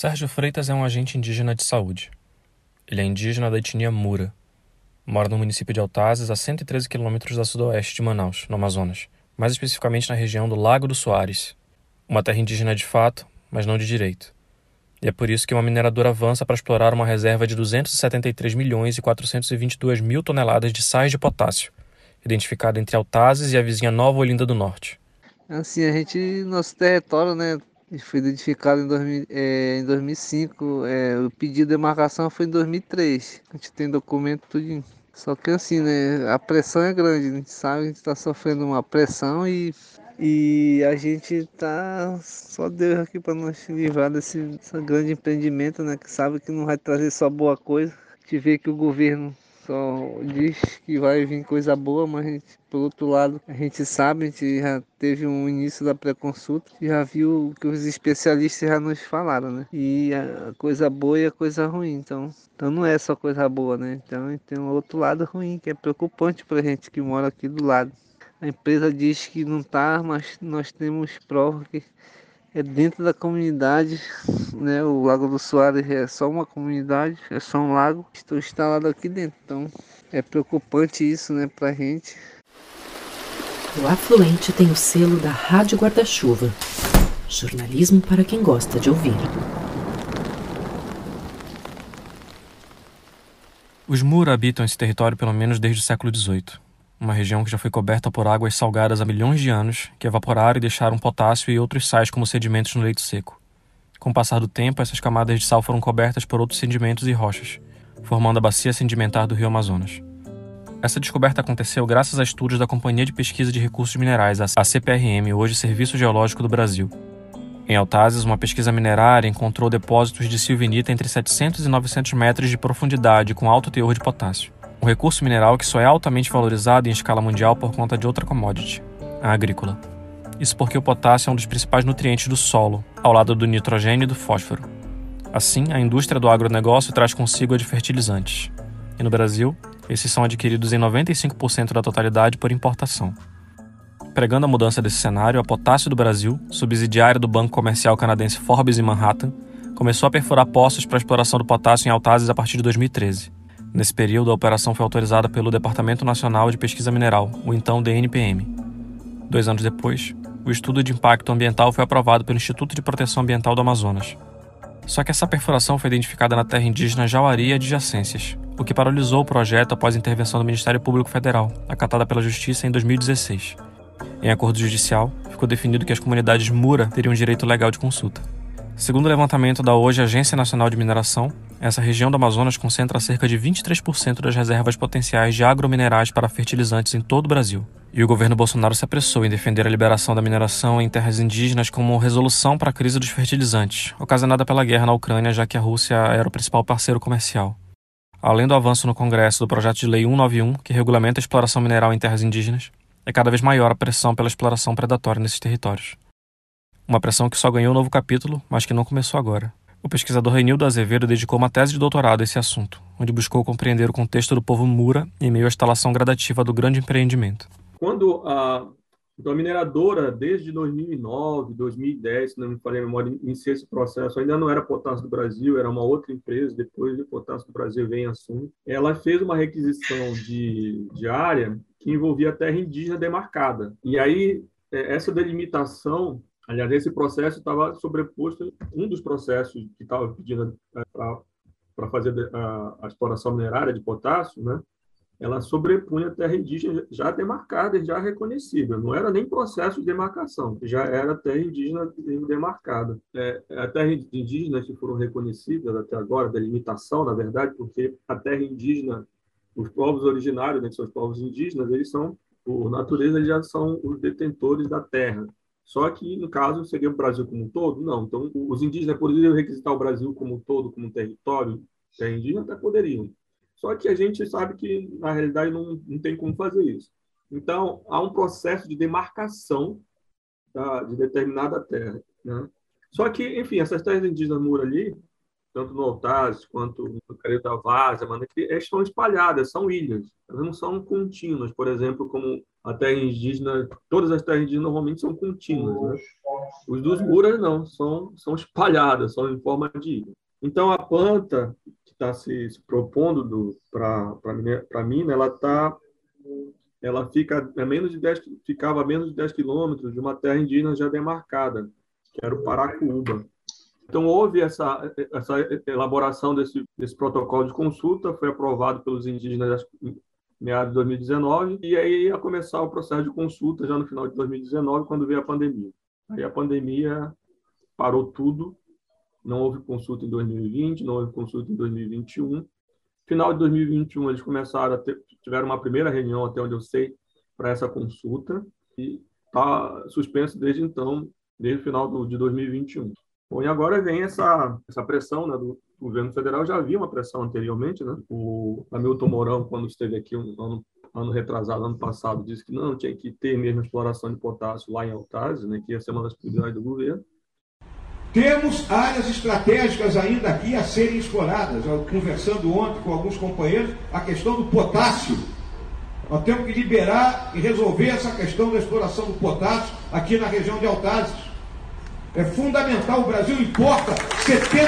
Sérgio Freitas é um agente indígena de saúde. Ele é indígena da etnia Mura. Mora no município de Altazes, a 113 quilômetros a sudoeste de Manaus, no Amazonas, mais especificamente na região do Lago do Soares. Uma terra indígena de fato, mas não de direito. E é por isso que uma mineradora avança para explorar uma reserva de 273 milhões e 422 mil toneladas de sais de potássio, identificada entre Altazes e a vizinha Nova Olinda do Norte. Assim, a gente, nosso território, né, foi identificado em, 2000, é, em 2005. É, o pedido de demarcação foi em 2003. A gente tem documento tudo. Só que assim, né? A pressão é grande. A gente sabe que a gente está sofrendo uma pressão e, e a gente tá só Deus aqui para nos livrar desse, desse grande empreendimento, né? Que sabe que não vai trazer só boa coisa. A gente vê que o governo só diz que vai vir coisa boa, mas gente, por outro lado, a gente sabe, a gente já teve um início da pré-consulta, já viu o que os especialistas já nos falaram, né? E a coisa boa e a coisa ruim, então, então não é só coisa boa, né? Então tem um outro lado ruim, que é preocupante pra gente que mora aqui do lado. A empresa diz que não tá, mas nós temos prova que é dentro da comunidade, né? O Lago do Soares é só uma comunidade, é só um lago. Estou instalado aqui dentro, então é preocupante isso, né, pra gente. O Afluente tem o selo da Rádio Guarda-Chuva. Jornalismo para quem gosta de ouvir. Os Mura habitam esse território pelo menos desde o século XVIII uma região que já foi coberta por águas salgadas há milhões de anos, que evaporaram e deixaram potássio e outros sais como sedimentos no leito seco. Com o passar do tempo, essas camadas de sal foram cobertas por outros sedimentos e rochas, formando a bacia sedimentar do rio Amazonas. Essa descoberta aconteceu graças a estudos da Companhia de Pesquisa de Recursos Minerais, a CPRM, hoje Serviço Geológico do Brasil. Em Altazes, uma pesquisa minerária encontrou depósitos de silvinita entre 700 e 900 metros de profundidade com alto teor de potássio um recurso mineral que só é altamente valorizado em escala mundial por conta de outra commodity, a agrícola. Isso porque o potássio é um dos principais nutrientes do solo, ao lado do nitrogênio e do fósforo. Assim, a indústria do agronegócio traz consigo a de fertilizantes. E no Brasil, esses são adquiridos em 95% da totalidade por importação. Pregando a mudança desse cenário, a Potássio do Brasil, subsidiária do banco comercial canadense Forbes em Manhattan, começou a perfurar poços para a exploração do potássio em Altazes a partir de 2013. Nesse período, a operação foi autorizada pelo Departamento Nacional de Pesquisa Mineral, o então DNPM. Dois anos depois, o estudo de impacto ambiental foi aprovado pelo Instituto de Proteção Ambiental do Amazonas. Só que essa perfuração foi identificada na terra indígena Jauari e adjacências, o que paralisou o projeto após a intervenção do Ministério Público Federal, acatada pela Justiça em 2016. Em acordo judicial, ficou definido que as comunidades Mura teriam direito legal de consulta. Segundo o levantamento da hoje Agência Nacional de Mineração, essa região do Amazonas concentra cerca de 23% das reservas potenciais de agrominerais para fertilizantes em todo o Brasil. E o governo Bolsonaro se apressou em defender a liberação da mineração em terras indígenas como resolução para a crise dos fertilizantes, ocasionada pela guerra na Ucrânia, já que a Rússia era o principal parceiro comercial. Além do avanço no Congresso do projeto de lei 191, que regulamenta a exploração mineral em terras indígenas, é cada vez maior a pressão pela exploração predatória nesses territórios. Uma pressão que só ganhou um novo capítulo, mas que não começou agora. O pesquisador Reinildo Azevedo dedicou uma tese de doutorado a esse assunto, onde buscou compreender o contexto do povo Mura em meio à instalação gradativa do grande empreendimento. Quando a, então, a mineradora, desde 2009, 2010, se não me falei a memória, iniciou esse processo, ainda não era Potássio do Brasil, era uma outra empresa, depois de Potássio do Brasil vem assunto. Ela fez uma requisição de, de área que envolvia terra indígena demarcada. E aí, é, essa delimitação Aliás, esse processo estava sobreposto, um dos processos que estava pedindo é, para fazer a, a, exploração minerária de potássio, né, ela sobrepunha a terra indígena já demarcada e já reconhecida. Não era nem processo de demarcação, já era terra indígena demarcada. É, a terra indígena que foram reconhecidas até agora, da limitação, na verdade, porque a terra indígena, os povos originários, né, que são os povos indígenas, eles são, por natureza, eles já são os detentores da terra. Só que, no caso, seria o Brasil como um todo? Não. Então, os indígenas poderiam requisitar o Brasil como um todo, como um território terra indígena? Até poderiam. Só que a gente sabe que, na realidade, não, não tem como fazer isso. Então, há um processo de demarcação da, de determinada terra. Né? Só que, enfim, essas terras indígenas Mura ali, tanto no Altaz quanto no Careta Vaza, estão espalhadas, são ilhas. Elas não são contínuas, por exemplo, como a terra indígena, todas as terras indígenas normalmente são contínuas, né? Os dos muras não, são, são espalhadas, são em forma de ilha. Então, a planta que está se, se, propondo para mina, ela está ela fica a menos de 10, ficava a menos de 10 quilômetros de uma terra indígena já demarcada, que era o Paracuba. Então, houve essa, essa elaboração desse, desse protocolo de consulta, foi aprovado pelos indígenas meados de 2019, e aí ia começar o processo de consulta já no final de 2019, quando veio a pandemia. Aí a pandemia parou tudo, não houve consulta em 2020, não houve consulta em 2021. Final de 2021, eles começaram a ter, tiveram uma primeira reunião, até onde eu sei, para essa consulta, e está suspenso desde então, desde o final do, de 2021. Bom, e agora vem essa, essa pressão né, do governo federal, já havia uma pressão anteriormente, né? O Hamilton Mourão, quando esteve aqui um ano, ano retrasado, ano passado, disse que não, tinha que ter mesmo exploração de potássio lá em Altazes, né, que ia ser uma das prioridades do governo. Temos áreas estratégicas ainda aqui a serem exploradas. Eu, conversando ontem com alguns companheiros, a questão do potássio. Nós temos que liberar e resolver essa questão da exploração do potássio aqui na região de Altazes. É fundamental, o Brasil importa 70%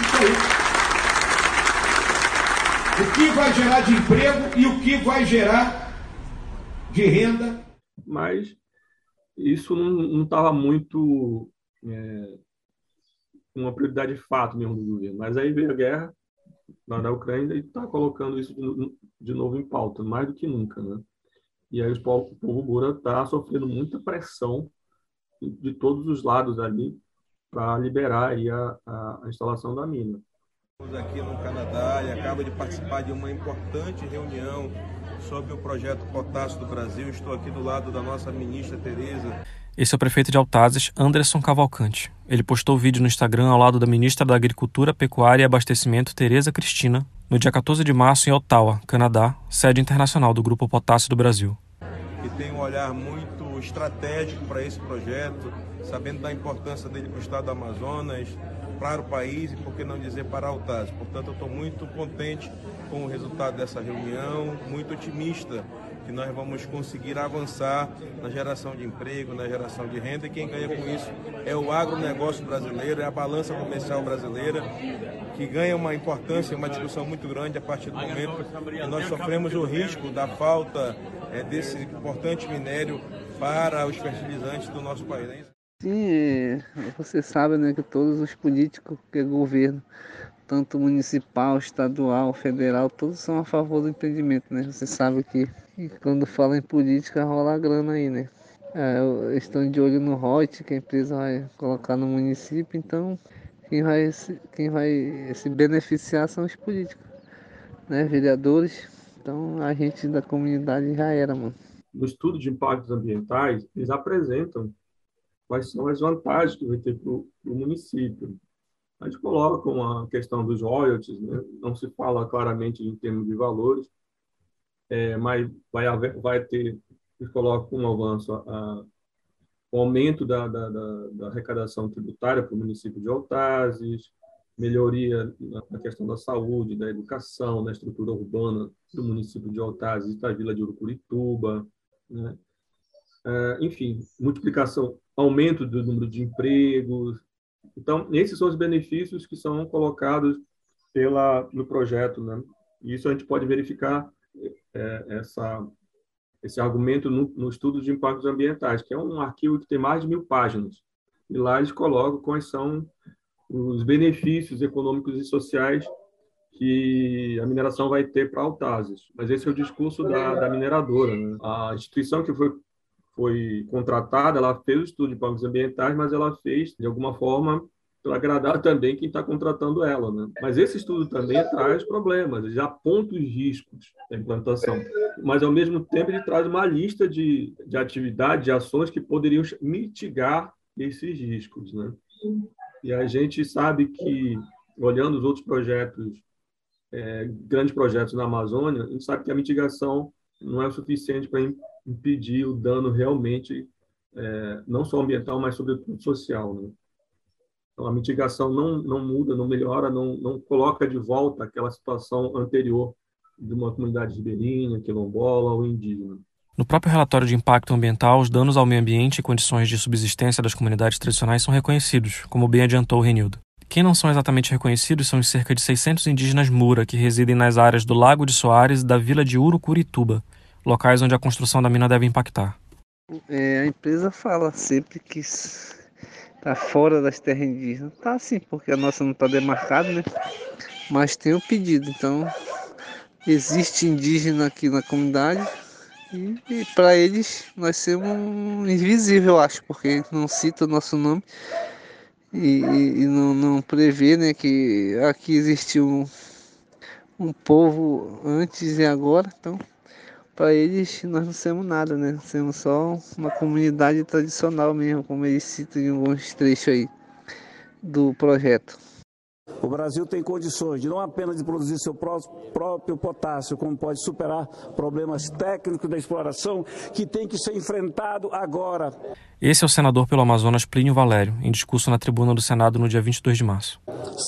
disso aí. O que vai gerar de emprego e o que vai gerar de renda. Mas isso não estava muito é, uma prioridade de fato mesmo do governo. Mas aí veio a guerra da Ucrânia e está colocando isso de, novo em pauta, mais do que nunca. Né? E aí o povo, Gura está sofrendo muita pressão de todos os lados ali para liberar aí a, a, a, instalação da mina. Estamos aqui no Canadá e acaba de participar de uma importante reunião sobre o projeto Potássio do Brasil. Estou aqui do lado da nossa ministra Tereza. Esse é o prefeito de Altazes, Anderson Cavalcante. Ele postou o vídeo no Instagram ao lado da ministra da Agricultura, Pecuária e Abastecimento, Tereza Cristina, no dia 14 de março em Ottawa, Canadá, sede internacional do Grupo Potássio do Brasil. E tem um olhar muito estratégico para esse projeto, sabendo da importância dele para o estado do Amazonas, para o país e, por que não dizer, para Altaz. Portanto, eu estou muito contente com o resultado dessa reunião, muito otimista que nós vamos conseguir avançar na geração de emprego, na geração de renda, e quem ganha com isso é o agronegócio brasileiro, é a balança comercial brasileira, que ganha uma importância, uma discussão muito grande a partir do momento que nós sofremos o risco da falta é, desse importante minério para os fertilizantes do nosso país. Né? Sim, é, você sabe né, que todos os políticos que é governo, tanto municipal, estadual, federal, todos são a favor do empreendimento, né? Você sabe que, que quando fala em política rola grana aí, né? É, estão de olho no ROT que a empresa vai colocar no município, então quem vai, quem vai se beneficiar são os políticos, né? Vereadores. Então a gente da comunidade já era, mano no estudo de impactos ambientais, eles apresentam quais são as vantagens que vai ter para o município. A gente coloca a questão dos royalties, né? não se fala claramente em termos de valores, é, mas vai, haver, vai ter, eles colocam um avanço, a, o aumento da, da, da, da arrecadação tributária para o município de Altazes, melhoria na questão da saúde, da educação, da estrutura urbana do município de Altazes e da vila de Urucurituba, né? Uh, enfim, multiplicação, aumento do número de empregos. Então, esses são os benefícios que são colocados pela, no projeto. Né? Isso a gente pode verificar é, essa, esse argumento no, no estudo de impactos ambientais, que é um arquivo que tem mais de mil páginas. E lá eles colocam quais são os benefícios econômicos e sociais que a mineração vai ter para Altazes. Mas esse é o discurso da, da mineradora. Né? A instituição que foi, foi contratada, ela fez o estudo de impactos ambientais, mas ela fez, de alguma forma, para agradar também quem está contratando ela. Né? Mas esse estudo também traz problemas, ele aponta os riscos da implantação, mas, ao mesmo tempo, ele traz uma lista de, de atividades, de ações que poderiam mitigar esses riscos. Né? E a gente sabe que, olhando os outros projetos é, grandes projetos na Amazônia, a gente sabe que a mitigação não é o suficiente para impedir o dano realmente, é, não só ambiental, mas sobretudo social. Né? Então, a mitigação não, não muda, não melhora, não, não coloca de volta aquela situação anterior de uma comunidade ribeirinha, quilombola ou indígena. No próprio relatório de impacto ambiental, os danos ao meio ambiente e condições de subsistência das comunidades tradicionais são reconhecidos, como bem adiantou o Renildo. Quem não são exatamente reconhecidos são os cerca de 600 indígenas Mura que residem nas áreas do Lago de Soares e da vila de Urucurituba, locais onde a construção da mina deve impactar. É, a empresa fala sempre que está fora das terras indígenas. Tá sim, porque a nossa não está demarcada, né? Mas tem o pedido, então existe indígena aqui na comunidade e, e para eles nós somos invisível, acho, porque não cita o nosso nome e, e não, não, prevê né, que aqui existiu um, um povo antes e agora, então para eles nós não somos nada, né? Somos só uma comunidade tradicional mesmo, como eles citam em alguns trechos aí do projeto. O Brasil tem condições de não apenas de produzir seu próprio potássio, como pode superar problemas técnicos da exploração que tem que ser enfrentado agora. Esse é o senador pelo Amazonas Plínio Valério, em discurso na tribuna do Senado no dia 22 de março.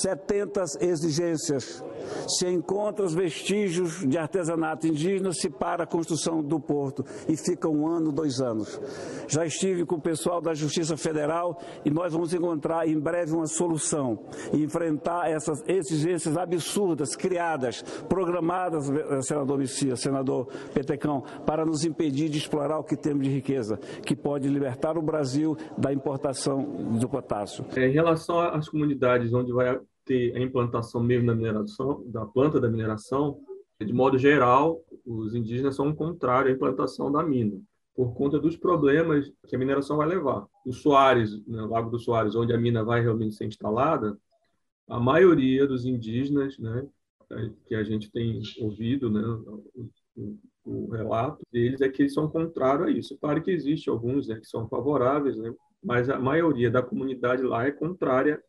70 exigências se encontra os vestígios de artesanato indígena, se para a construção do porto e fica um ano, dois anos. Já estive com o pessoal da Justiça Federal e nós vamos encontrar em breve uma solução e enfrentar essas exigências absurdas criadas, programadas, eh, senador Messias, senador Petecão, para nos impedir de explorar o que temos de riqueza, que pode libertar o Brasil da importação do potássio. É, em relação às comunidades onde vai ter a implantação mesmo da mineração, da planta da mineração, de modo geral, os indígenas são contrários à implantação da mina, por conta dos problemas que a mineração vai levar. O Soares, né, Lago do Soares, onde a mina vai realmente ser instalada, a maioria dos indígenas, né, que a gente tem ouvido, né, o, o, relato deles é que eles são contrários a isso. Claro que existe alguns né, que são favoráveis, né, mas a maioria da comunidade lá é contrária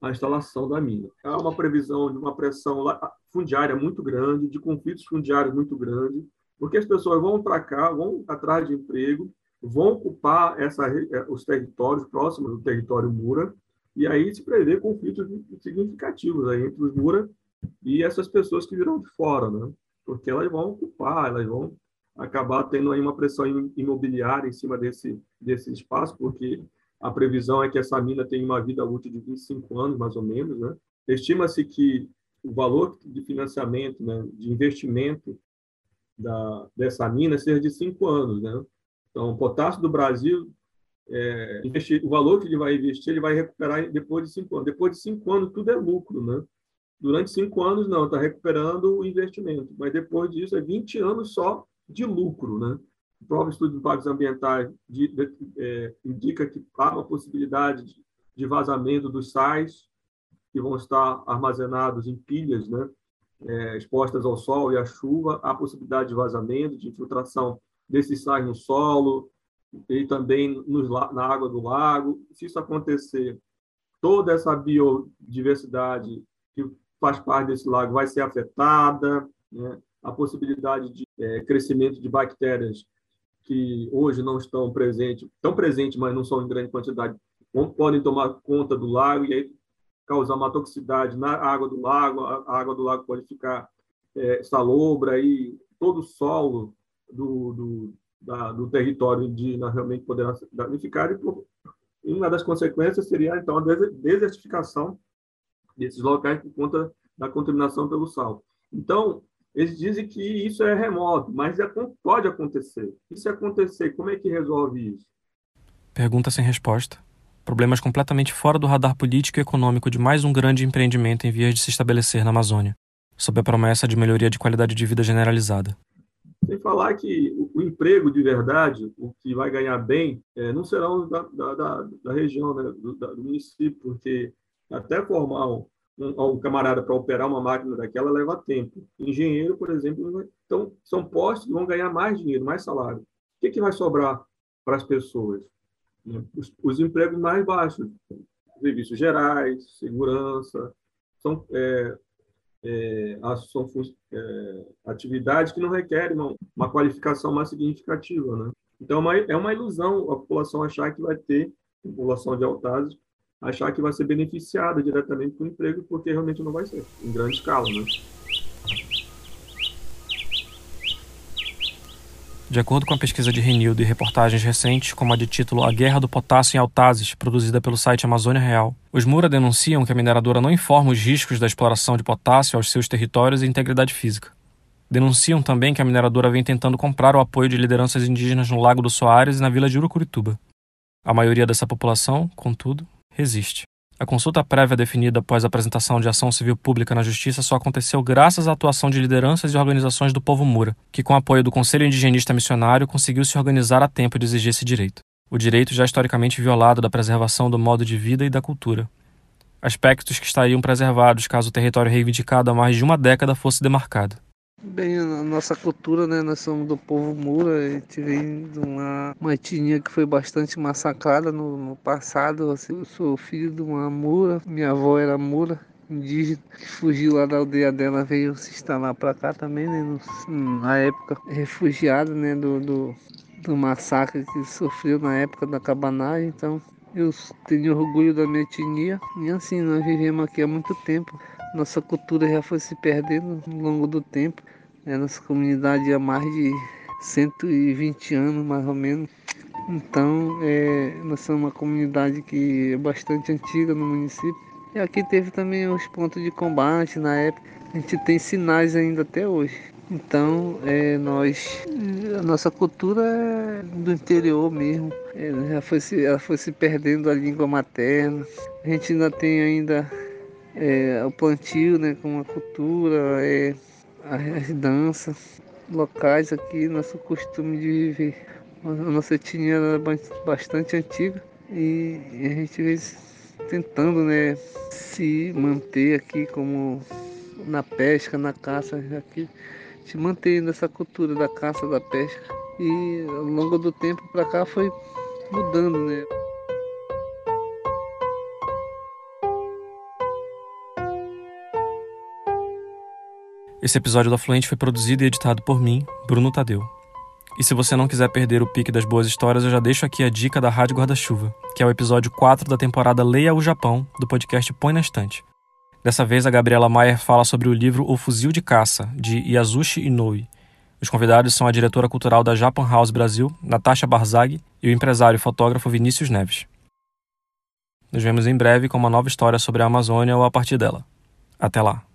a instalação da mina. Há uma previsão de uma pressão fundiária muito grande, de conflitos fundiários muito grandes, porque as pessoas vão para cá, vão atrás de emprego, vão ocupar essa, eh, os territórios próximos do território Mura, e aí se prevê conflitos significativos aí entre os Mura e essas pessoas que virão de fora, né? porque elas vão ocupar, elas vão acabar tendo aí uma pressão imobiliária em cima desse, desse espaço, porque a previsão é que essa mina tenha uma vida útil de 25 anos, mais ou menos. Né? Estima-se que o valor de financiamento, né, de investimento da, dessa mina seja de 5 anos. Né? Então, o potássio do Brasil, é, investir, o valor que ele vai investir, ele vai recuperar depois de 5 anos. Depois de 5 anos, tudo é lucro. Né? Durante 5 anos, não, está recuperando o investimento. Mas depois disso, é 20 anos só de lucro. Né? O próprio estudo de impactos ambientais de, de, é, indica que há uma possibilidade de, de vazamento dos sais que vão estar armazenados em pilhas, né, é, expostas ao sol e à chuva, há possibilidade de vazamento, de infiltração desses sais no solo e também nos, na água do lago. Se isso acontecer, toda essa biodiversidade que faz parte desse lago vai ser afetada, né? a possibilidade de é, crescimento de bactérias que hoje não estão presentes, estão presentes, mas não são em grande quantidade, podem tomar conta do lago e aí causar uma toxicidade na água do lago, a água do lago pode ficar é, salobra e todo o solo do, do, da, do território indígena realmente poderá danificar e uma das consequências seria então a desertificação desses locais por conta da contaminação pelo sal. Então, eles dizem que isso é remoto, mas é, pode acontecer. E se acontecer, como é que resolve isso? Pergunta sem resposta. Problemas completamente fora do radar político e econômico de mais um grande empreendimento em vias de se estabelecer na Amazônia, sob a promessa de melhoria de qualidade de vida generalizada. Sem falar que o, emprego de verdade, o que vai ganhar bem, é, não serão da, da, da, da região, né, do, do, município, porque até formar um, um, camarada para operar uma máquina daquela leva tempo. Engenheiro, por exemplo, então são postos que vão ganhar mais dinheiro, mais salário. O que, que vai sobrar para as pessoas? Né? Os, os, empregos mais baixos, serviços gerais, segurança, são, é, é, são é, atividades que não requerem uma, uma, qualificação mais significativa. Né? Então, é uma, é uma ilusão a população achar que vai ter, população de Altazes, achar que vai ser beneficiada diretamente com o emprego, porque realmente não vai ser, em grande escala. Né? De acordo com a pesquisa de Renildo e reportagens recentes, como a de título A Guerra do Potássio em Altazes, produzida pelo site Amazônia Real, os Mura denunciam que a mineradora não informa os riscos da exploração de potássio aos seus territórios e integridade física. Denunciam também que a mineradora vem tentando comprar o apoio de lideranças indígenas no Lago do Soares e na vila de Urucurituba. A maioria dessa população, contudo, resiste. A consulta prévia definida após a apresentação de ação civil pública na Justiça só aconteceu graças à atuação de lideranças e organizações do povo Mura, que, com apoio do Conselho Indigenista Missionário, conseguiu se organizar a tempo de exigir esse direito. O direito já historicamente violado da preservação do modo de vida e da cultura. Aspectos que estariam preservados caso o território reivindicado há mais de uma década fosse demarcado. Bem, a nossa cultura, né? Nós somos do povo Mura, vem de uma, uma etnia que foi bastante massacrada no, no passado. Assim, eu sou filho de uma Mura, minha avó era Mura, indígena, que fugiu lá da aldeia dela, veio se instalar para cá também, né? Na época, refugiada, né? Do, do, do massacre que sofreu na época da cabanagem. Então, eu tenho orgulho da minha etnia e assim, nós vivemos aqui há muito tempo. Nossa cultura já foi se perdendo ao longo do tempo. Né? Nossa comunidade há mais de 120 anos, mais ou menos. Então, é, nós somos uma comunidade que é bastante antiga no município. E aqui teve também os pontos de combate na época. A gente tem sinais ainda até hoje. Então, é, nós, a nossa cultura é do interior mesmo. É, já foi se, ela foi se perdendo a língua materna. A gente ainda tem ainda é, o plantio né, com a cultura, é, as danças locais aqui, nosso costume de viver. A nossa etnia era bastante antiga e a gente vem tentando né, se manter aqui como na pesca, na caça, aqui, se mantendo essa cultura da caça, da pesca. E ao longo do tempo para cá foi mudando, né? Esse episódio do Afluente foi produzido e editado por mim, Bruno Tadeu. E se você não quiser perder o pique das boas histórias, eu já deixo aqui a dica da Rádio Guarda-Chuva, que é o episódio 4 da temporada Leia o Japão, do podcast Põe na Estante. Dessa vez, a Gabriela Maier fala sobre o livro O Fuzil de Caça, de Yasushi Inoue. Os convidados são a diretora cultural da Japan House Brasil, Natasha Barzag, e o empresário e fotógrafo Vinícius Neves. Nos vemos em breve com uma nova história sobre a Amazônia ou a partir dela. Até lá!